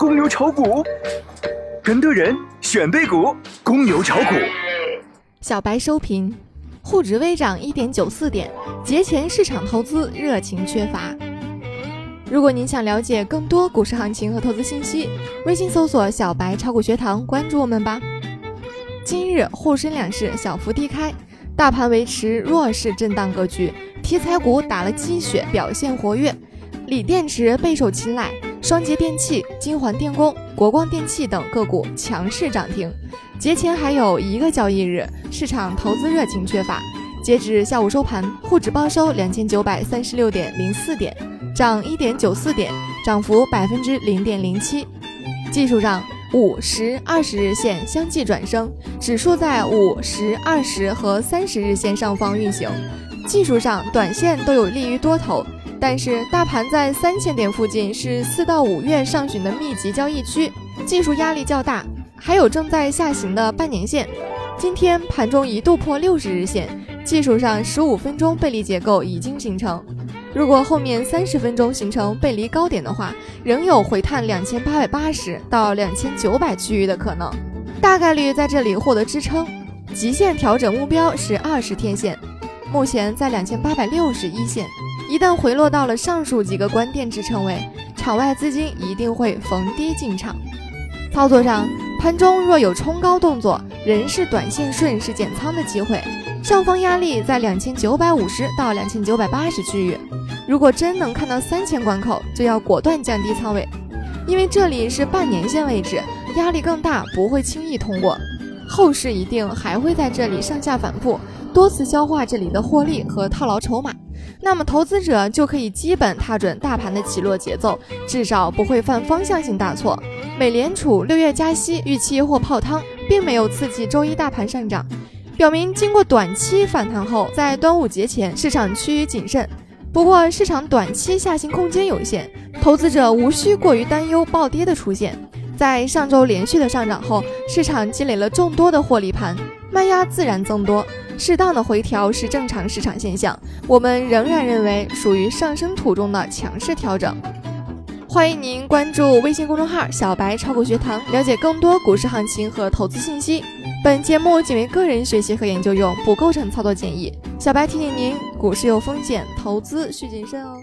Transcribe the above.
公牛炒股，跟对人选对股，公牛炒股。小白收评：沪指微涨一点九四点，节前市场投资热情缺乏。如果您想了解更多股市行情和投资信息，微信搜索“小白炒股学堂”，关注我们吧。今日沪深两市小幅低开，大盘维持弱势震荡格局，题材股打了鸡血，表现活跃，锂电池备受青睐。双节电器、金环电工、国光电器等个股强势涨停。节前还有一个交易日，市场投资热情缺乏。截止下午收盘，沪指报收两千九百三十六点零四点，涨一点九四点，涨幅百分之零点零七。技术上，五十、二十日线相继转升，指数在五十、二十和三十日线上方运行。技术上，短线都有利于多头。但是大盘在三千点附近是四到五月上旬的密集交易区，技术压力较大，还有正在下行的半年线。今天盘中一度破六十日线，技术上十五分钟背离结构已经形成。如果后面三十分钟形成背离高点的话，仍有回探两千八百八十到两千九百区域的可能，大概率在这里获得支撑。极限调整目标是二十天线，目前在两千八百六十一线。一旦回落到了上述几个关键支撑位，场外资金一定会逢低进场。操作上，盘中若有冲高动作，仍是短线顺势减仓的机会。上方压力在两千九百五十到两千九百八十区域，如果真能看到三千关口，就要果断降低仓位，因为这里是半年线位置，压力更大，不会轻易通过。后市一定还会在这里上下反复，多次消化这里的获利和套牢筹码。那么投资者就可以基本踏准大盘的起落节奏，至少不会犯方向性大错。美联储六月加息预期或泡汤，并没有刺激周一大盘上涨，表明经过短期反弹后，在端午节前市场趋于谨慎。不过市场短期下行空间有限，投资者无需过于担忧暴跌的出现。在上周连续的上涨后，市场积累了众多的获利盘，卖压自然增多。适当的回调是正常市场现象，我们仍然认为属于上升途中的强势调整。欢迎您关注微信公众号“小白炒股学堂”，了解更多股市行情和投资信息。本节目仅为个人学习和研究用，不构成操作建议。小白提醒您，股市有风险，投资需谨慎哦。